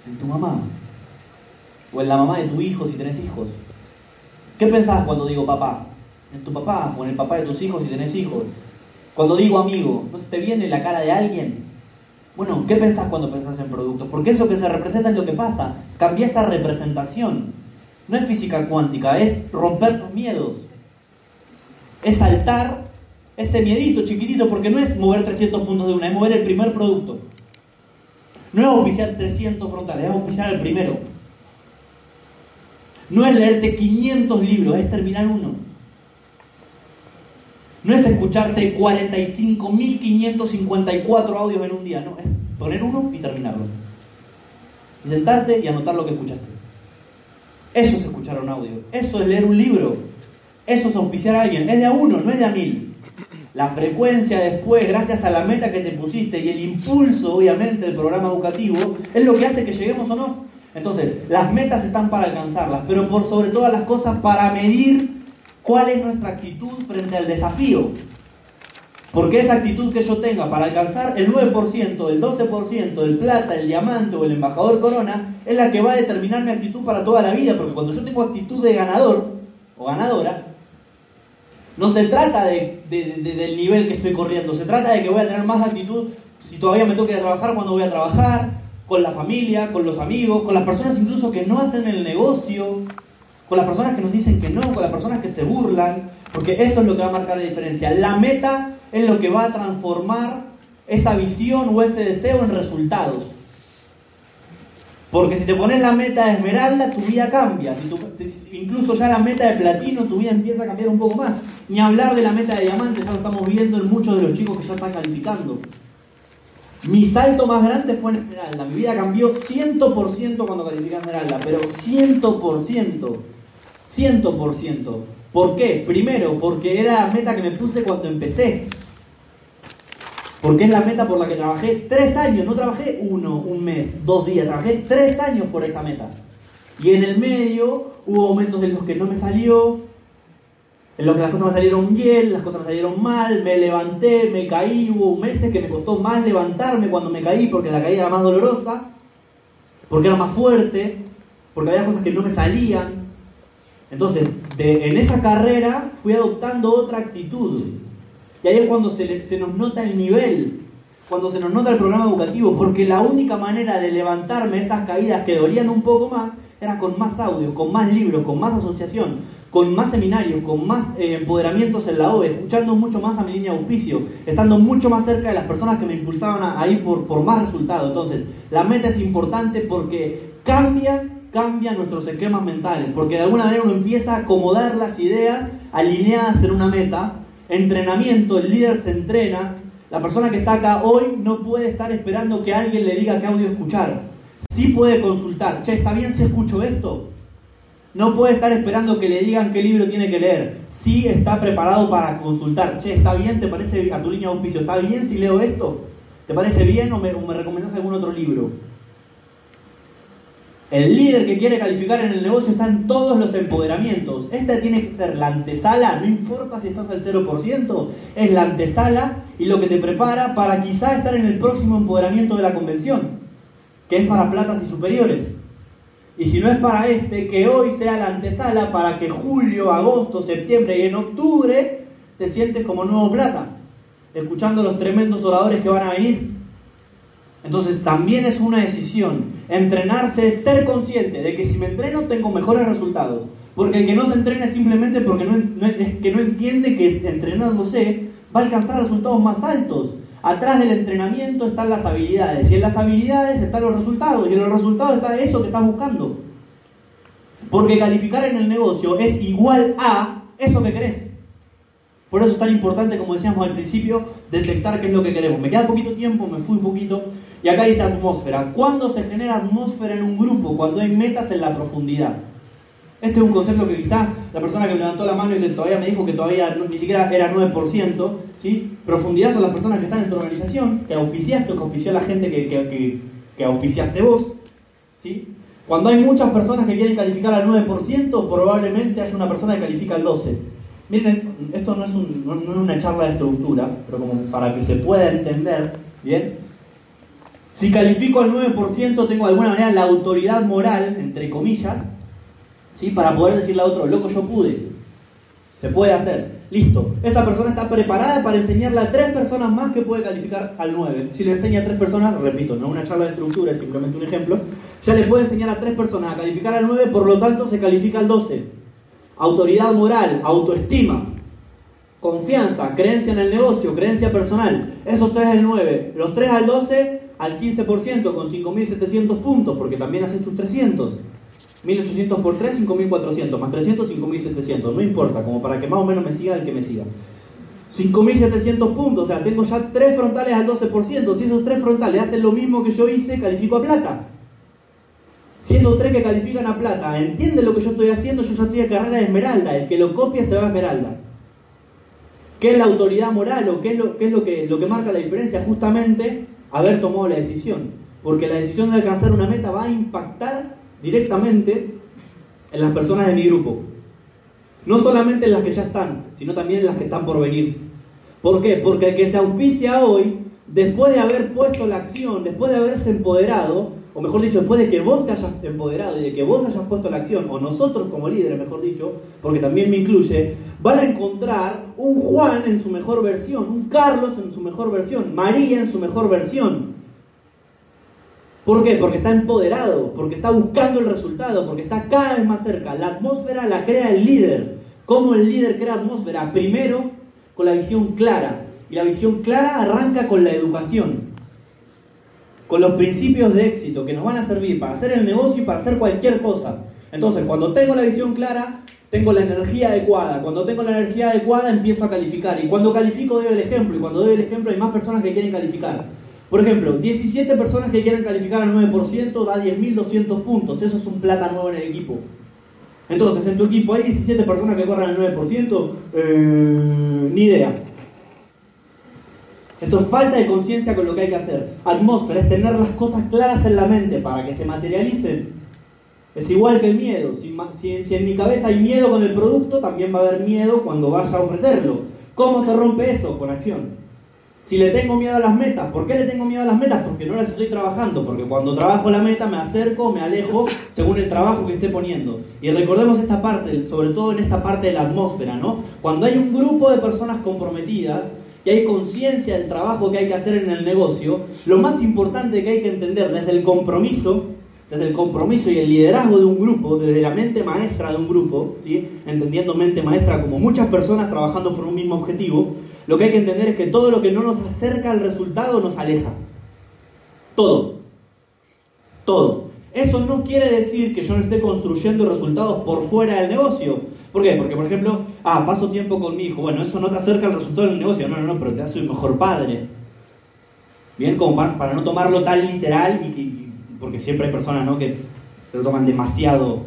En tu mamá. O en la mamá de tu hijo si tenés hijos. ¿Qué pensás cuando digo papá? En tu papá o en el papá de tus hijos si tenés hijos. Cuando digo amigo, ¿no se te viene la cara de alguien? Bueno, ¿qué pensás cuando pensás en productos? Porque eso que se representa es lo que pasa. Cambia esa representación. No es física cuántica, es romper tus miedos. Es saltar ese miedito chiquitito, porque no es mover 300 puntos de una, es mover el primer producto. No es oficiar 300 frontales, es oficiar el primero. No es leerte 500 libros, es terminar uno. No es escucharte 45.554 audios en un día, no, es poner uno y terminarlo. Y sentarte y anotar lo que escuchaste. Eso es escuchar un audio, eso es leer un libro, eso es auspiciar a alguien, es de a uno, no es de a mil. La frecuencia después, gracias a la meta que te pusiste y el impulso, obviamente, del programa educativo, es lo que hace que lleguemos o no. Entonces, las metas están para alcanzarlas, pero por sobre todas las cosas para medir cuál es nuestra actitud frente al desafío. Porque esa actitud que yo tenga para alcanzar el 9%, el 12%, el plata, el diamante o el embajador corona, es la que va a determinar mi actitud para toda la vida. Porque cuando yo tengo actitud de ganador o ganadora, no se trata de, del nivel que estoy corriendo, se trata de que voy a tener más actitud si todavía me toca trabajar, cuando voy a trabajar, con la familia, con los amigos, con las personas incluso que no hacen el negocio, con las personas que nos dicen que no, con las personas que se burlan, porque eso es lo que va a marcar la diferencia. La meta es lo que va a transformar esa visión o ese deseo en resultados. Porque si te pones la meta de esmeralda, tu vida cambia. incluso ya la meta de platino, tu vida empieza a cambiar un poco más. Ni hablar de la meta de diamante, ya lo estamos viendo en muchos de los chicos que ya están calificando. Mi salto más grande fue en esmeralda. Mi vida cambió 100% cuando califiqué esmeralda, pero 100%. 100%. ¿Por qué? Primero, porque era la meta que me puse cuando empecé. Porque es la meta por la que trabajé tres años, no trabajé uno, un mes, dos días, trabajé tres años por esa meta. Y en el medio hubo momentos en los que no me salió, en los que las cosas me salieron bien, las cosas me salieron mal, me levanté, me caí, hubo meses que me costó más levantarme cuando me caí porque la caída era más dolorosa, porque era más fuerte, porque había cosas que no me salían, entonces, en esa carrera fui adoptando otra actitud. Y ahí es cuando se, nos nota el nivel, cuando se nos nota el programa educativo, porque la única manera de levantarme esas caídas que dolían un poco más era con más audio, con más libros, con más asociación, con más seminarios, con más eh, empoderamientos en la OVE, escuchando mucho más a mi línea de auspicio, estando mucho más cerca de las personas que me impulsaban a, por más resultados. Entonces, la meta es importante porque cambia cambia nuestros esquemas mentales, porque de alguna manera uno empieza a acomodar las ideas alineadas en una meta. Entrenamiento, el líder se entrena. La persona que está acá hoy no puede estar esperando que alguien le diga qué audio escuchar. Sí puede consultar. Che, ¿está bien si escucho esto? No puede estar esperando que le digan qué libro tiene que leer. Sí está preparado para consultar. Che, ¿está bien? ¿Te parece a tu línea de auspicio? ¿Está bien si leo esto? ¿Te parece bien o me, o me recomendás algún otro libro? El líder que quiere calificar en el negocio está en todos los empoderamientos. Esta tiene que ser la antesala, no importa si estás al 0%, es la antesala y lo que te prepara para quizá estar en el próximo empoderamiento de la convención, que es para platas y superiores. Y si no es para este, que hoy sea la antesala para que julio, agosto, septiembre y en octubre te sientes como nuevo plata, escuchando los tremendos oradores que van a venir. Entonces también es una decisión Entrenarse ser consciente de que si me entreno tengo mejores resultados. Porque el que no se entrena simplemente porque no, es que no entiende que entrenándose va a alcanzar resultados más altos. Atrás del entrenamiento están las habilidades y en las habilidades están los resultados y en los resultados está eso que estás buscando. Porque calificar en el negocio es igual a eso que querés. Por eso es tan importante, como decíamos al principio, detectar qué es lo que queremos. Me queda poquito tiempo, me fui un poquito. Y acá dice atmósfera. ¿Cuándo se genera atmósfera en un grupo? Cuando hay metas en la profundidad. Este es un concepto que quizás la persona que me levantó la mano y que todavía me dijo que todavía ni siquiera era 9%, ¿sí? Profundidad son las personas que están en tu organización, que auspiciaste que auspició la gente que, que, que, auspiciaste vos, ¿sí? Cuando hay muchas personas que quieren calificar al 9%, probablemente haya una persona que califica al 12%. Miren, esto no es, no es una charla de estructura, pero como para que se pueda entender, ¿bien? Si califico al 9%, tengo de alguna manera la autoridad moral, entre comillas, para poder decirle a otro, loco, yo pude. Se puede hacer. Listo. Esta persona está preparada para enseñarle a tres personas más que puede calificar al 9. Si le enseña a tres personas, repito, no una charla de estructura, es simplemente un ejemplo, ya le puede enseñar a tres personas a calificar al 9, por lo tanto se califica al 12. Autoridad moral, autoestima, confianza, creencia en el negocio, creencia personal. Esos tres al 9. Los tres al 12 al 15% con 5.700 puntos, porque también haces tus 300. 1800 por 3, 5400, más 300, 5700, no importa, como para que más o menos me siga el que me siga. 5700 puntos, o sea, tengo ya 3 frontales al 12%, si esos 3 frontales hacen lo mismo que yo hice, califico a plata. Si esos 3 que califican a plata entienden lo que yo estoy haciendo, yo ya estoy a carrera de esmeralda, el que lo copia se va a esmeralda. ¿Qué es la autoridad moral o qué es lo, qué es lo, que, lo que marca la diferencia? Justamente haber tomado la decisión. Porque la decisión de alcanzar una meta va a impactar directamente en las personas de mi grupo. No solamente en las que ya están, sino también en las que están por venir. ¿Por qué? Porque el que se auspicia hoy, después de haber puesto la acción, después de haberse empoderado, o mejor dicho, después de que vos te hayas empoderado y de que vos hayas puesto la acción, o nosotros como líderes, mejor dicho, porque también me incluye, van a encontrar un Juan en su mejor versión, un Carlos en su mejor versión, María en su mejor versión. ¿Por qué? Porque está empoderado, porque está buscando el resultado, porque está cada vez más cerca. La atmósfera la crea el líder. ¿Cómo el líder crea atmósfera? Primero, con la visión clara. Y la visión clara arranca con la educación. Con los principios de éxito que nos van a servir para hacer el negocio y para hacer cualquier cosa. Entonces, cuando tengo la visión clara, tengo la energía adecuada. Cuando tengo la energía adecuada, empiezo a calificar. Y cuando califico, doy el ejemplo. Y cuando doy el ejemplo, hay más personas que quieren calificar. Por ejemplo, 17 personas que quieran calificar al 9% da 10.200 puntos. Eso es un plata nuevo en el equipo. Entonces, en tu equipo hay 17 personas que corran al 9%, eh, ni idea. Eso es falta de conciencia con lo que hay que hacer. Atmósfera es tener las cosas claras en la mente para que se materialicen. Es igual que el miedo. Si, si en mi cabeza hay miedo con el producto, también va a haber miedo cuando vaya a ofrecerlo. ¿Cómo se rompe eso? Con acción. Si le tengo miedo a las metas, ¿por qué le tengo miedo a las metas? Porque no las estoy trabajando, porque cuando trabajo la meta me acerco, me alejo según el trabajo que esté poniendo. Y recordemos esta parte, sobre todo en esta parte de la atmósfera, ¿no? Cuando hay un grupo de personas comprometidas y hay conciencia del trabajo que hay que hacer en el negocio, lo más importante que hay que entender desde el compromiso, desde el compromiso y el liderazgo de un grupo, desde la mente maestra de un grupo, ¿sí? entendiendo mente maestra como muchas personas trabajando por un mismo objetivo, lo que hay que entender es que todo lo que no nos acerca al resultado nos aleja. Todo. Todo. Eso no quiere decir que yo no esté construyendo resultados por fuera del negocio. ¿Por qué? Porque, por ejemplo, ah, paso tiempo con mi hijo. Bueno, eso no te acerca al resultado del negocio. No, no, no, pero te hace un mejor padre. Bien, como para, no tomarlo tan literal, y, porque siempre hay personas ¿no? que se lo toman demasiado.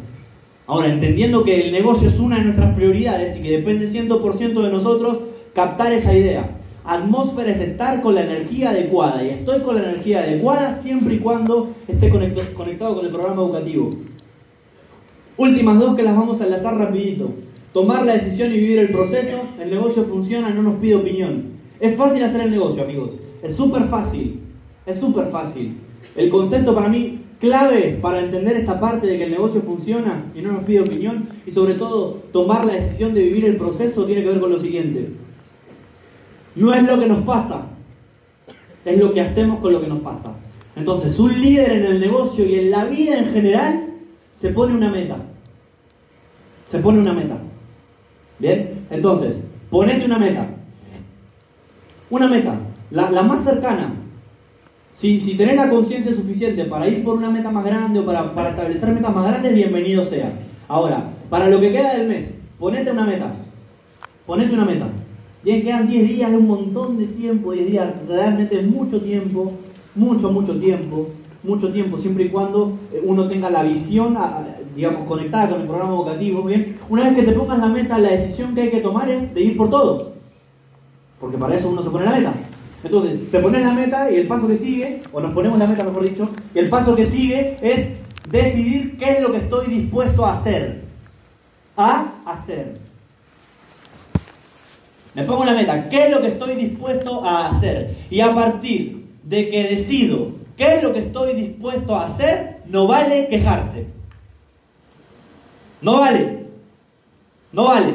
Ahora, entendiendo que el negocio es una de nuestras prioridades y que depende 100% de nosotros, captar esa idea. Atmósfera es estar con la energía adecuada y estoy con la energía adecuada siempre y cuando esté conectado con el programa educativo. Últimas dos que las vamos a enlazar rapidito. Tomar la decisión y vivir el proceso. El negocio funciona, no nos pide opinión. Es fácil hacer el negocio, amigos. Es súper fácil. Es súper fácil. El concepto para mí clave para entender esta parte de que el negocio funciona y no nos pide opinión y sobre todo tomar la decisión de vivir el proceso tiene que ver con lo siguiente. No es lo que nos pasa, es lo que hacemos con lo que nos pasa. Entonces, un líder en el negocio y en la vida en general se pone una meta. Se pone una meta. ¿Bien? Entonces, ponete una meta. Una meta, la, más cercana. Si, si tenés la conciencia suficiente para ir por una meta más grande o para, para establecer metas más grandes, bienvenido sea. Ahora, para lo que queda del mes, ponete una meta. Ponete una meta. Bien, quedan 10 días, es un montón de tiempo, 10 días realmente mucho tiempo, mucho, mucho tiempo. Mucho tiempo, siempre y cuando eh, uno tenga la visión, digamos, conectada con el programa educativo. Bien, una vez que te pongas la meta, la decisión que hay que tomar es de ir por todo. Porque para eso uno se pone la meta. Entonces, te pones la meta y el paso que sigue, o nos ponemos la meta mejor dicho, y el paso que sigue es decidir qué es lo que estoy dispuesto a hacer. A hacer. Me pongo la meta, ¿qué es lo que estoy dispuesto a hacer? Y a partir de que decido qué es lo que estoy dispuesto a hacer, no vale quejarse. No vale. No vale.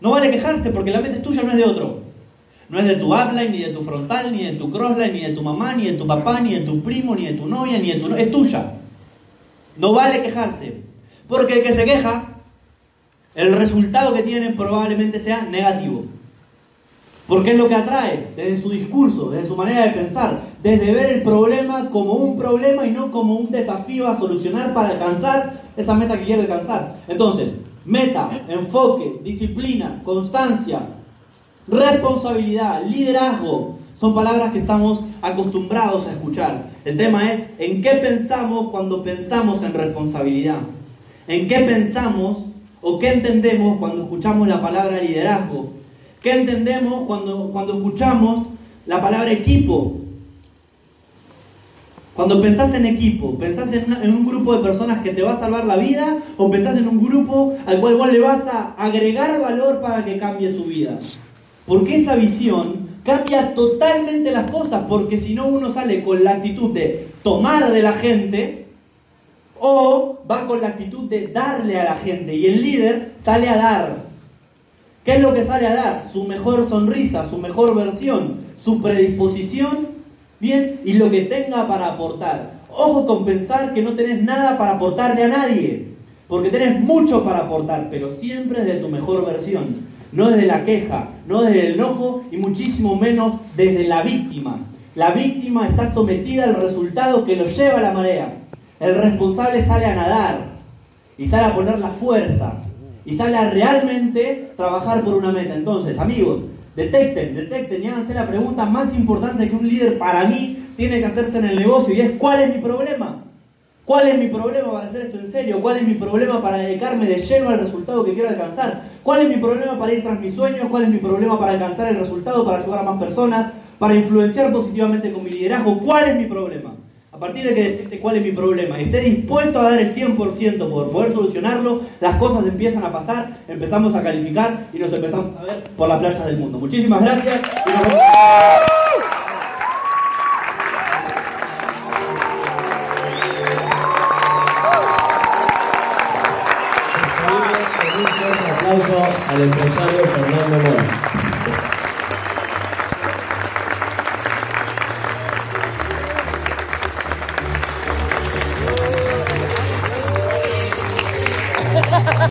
No vale quejarse porque la meta es tuya, no es de otro. No es de tu upline, ni de tu frontal, ni de tu crossline, ni de tu mamá, ni de tu papá, ni de tu primo, ni de tu novia, ni de tu... No... Es tuya. No vale quejarse. Porque el que se queja, el resultado que tiene probablemente sea negativo. Porque es lo que atrae desde su discurso, desde su manera de pensar, desde ver el problema como un problema y no como un desafío a solucionar para alcanzar esa meta que quiere alcanzar. Entonces, meta, enfoque, disciplina, constancia, responsabilidad, liderazgo, son palabras que estamos acostumbrados a escuchar. El tema es en qué pensamos cuando pensamos en responsabilidad. En qué pensamos o qué entendemos cuando escuchamos la palabra liderazgo. ¿Qué entendemos cuando, cuando escuchamos la palabra equipo? Cuando pensás en equipo, ¿pensás en, en, un grupo de personas que te va a salvar la vida o pensás en un grupo al cual vos le vas a agregar valor para que cambie su vida? Porque esa visión cambia totalmente las cosas, porque si no uno sale con la actitud de tomar de la gente o va con la actitud de darle a la gente y el líder sale a dar. ¿Qué es lo que sale a dar? Su mejor sonrisa, su mejor versión, su predisposición, bien, y lo que tenga para aportar. Ojo con pensar que no tenés nada para aportarle a nadie, porque tenés mucho para aportar, pero siempre de tu mejor versión, no desde la queja, no desde el enojo y muchísimo menos desde la víctima. La víctima está sometida al resultado que lo lleva a la marea. El responsable sale a nadar y sale a poner la fuerza y sale a realmente trabajar por una meta. Entonces, amigos, detecten, detecten y háganse la pregunta más importante que un líder para mí tiene que hacerse en el negocio y es ¿cuál es mi problema? ¿Cuál es mi problema para hacer esto en serio? ¿Cuál es mi problema para dedicarme de lleno al resultado que quiero alcanzar? ¿Cuál es mi problema para ir tras mis sueños? ¿Cuál es mi problema para alcanzar el resultado, para ayudar a más personas, para influenciar positivamente con mi liderazgo? ¿Cuál es mi problema? Partir de que detecte cuál es mi problema y esté dispuesto a dar el 100% por poder solucionarlo, las cosas empiezan a pasar, empezamos a calificar y nos empezamos a ver por las playas del mundo. Muchísimas gracias. Un aplauso al empresario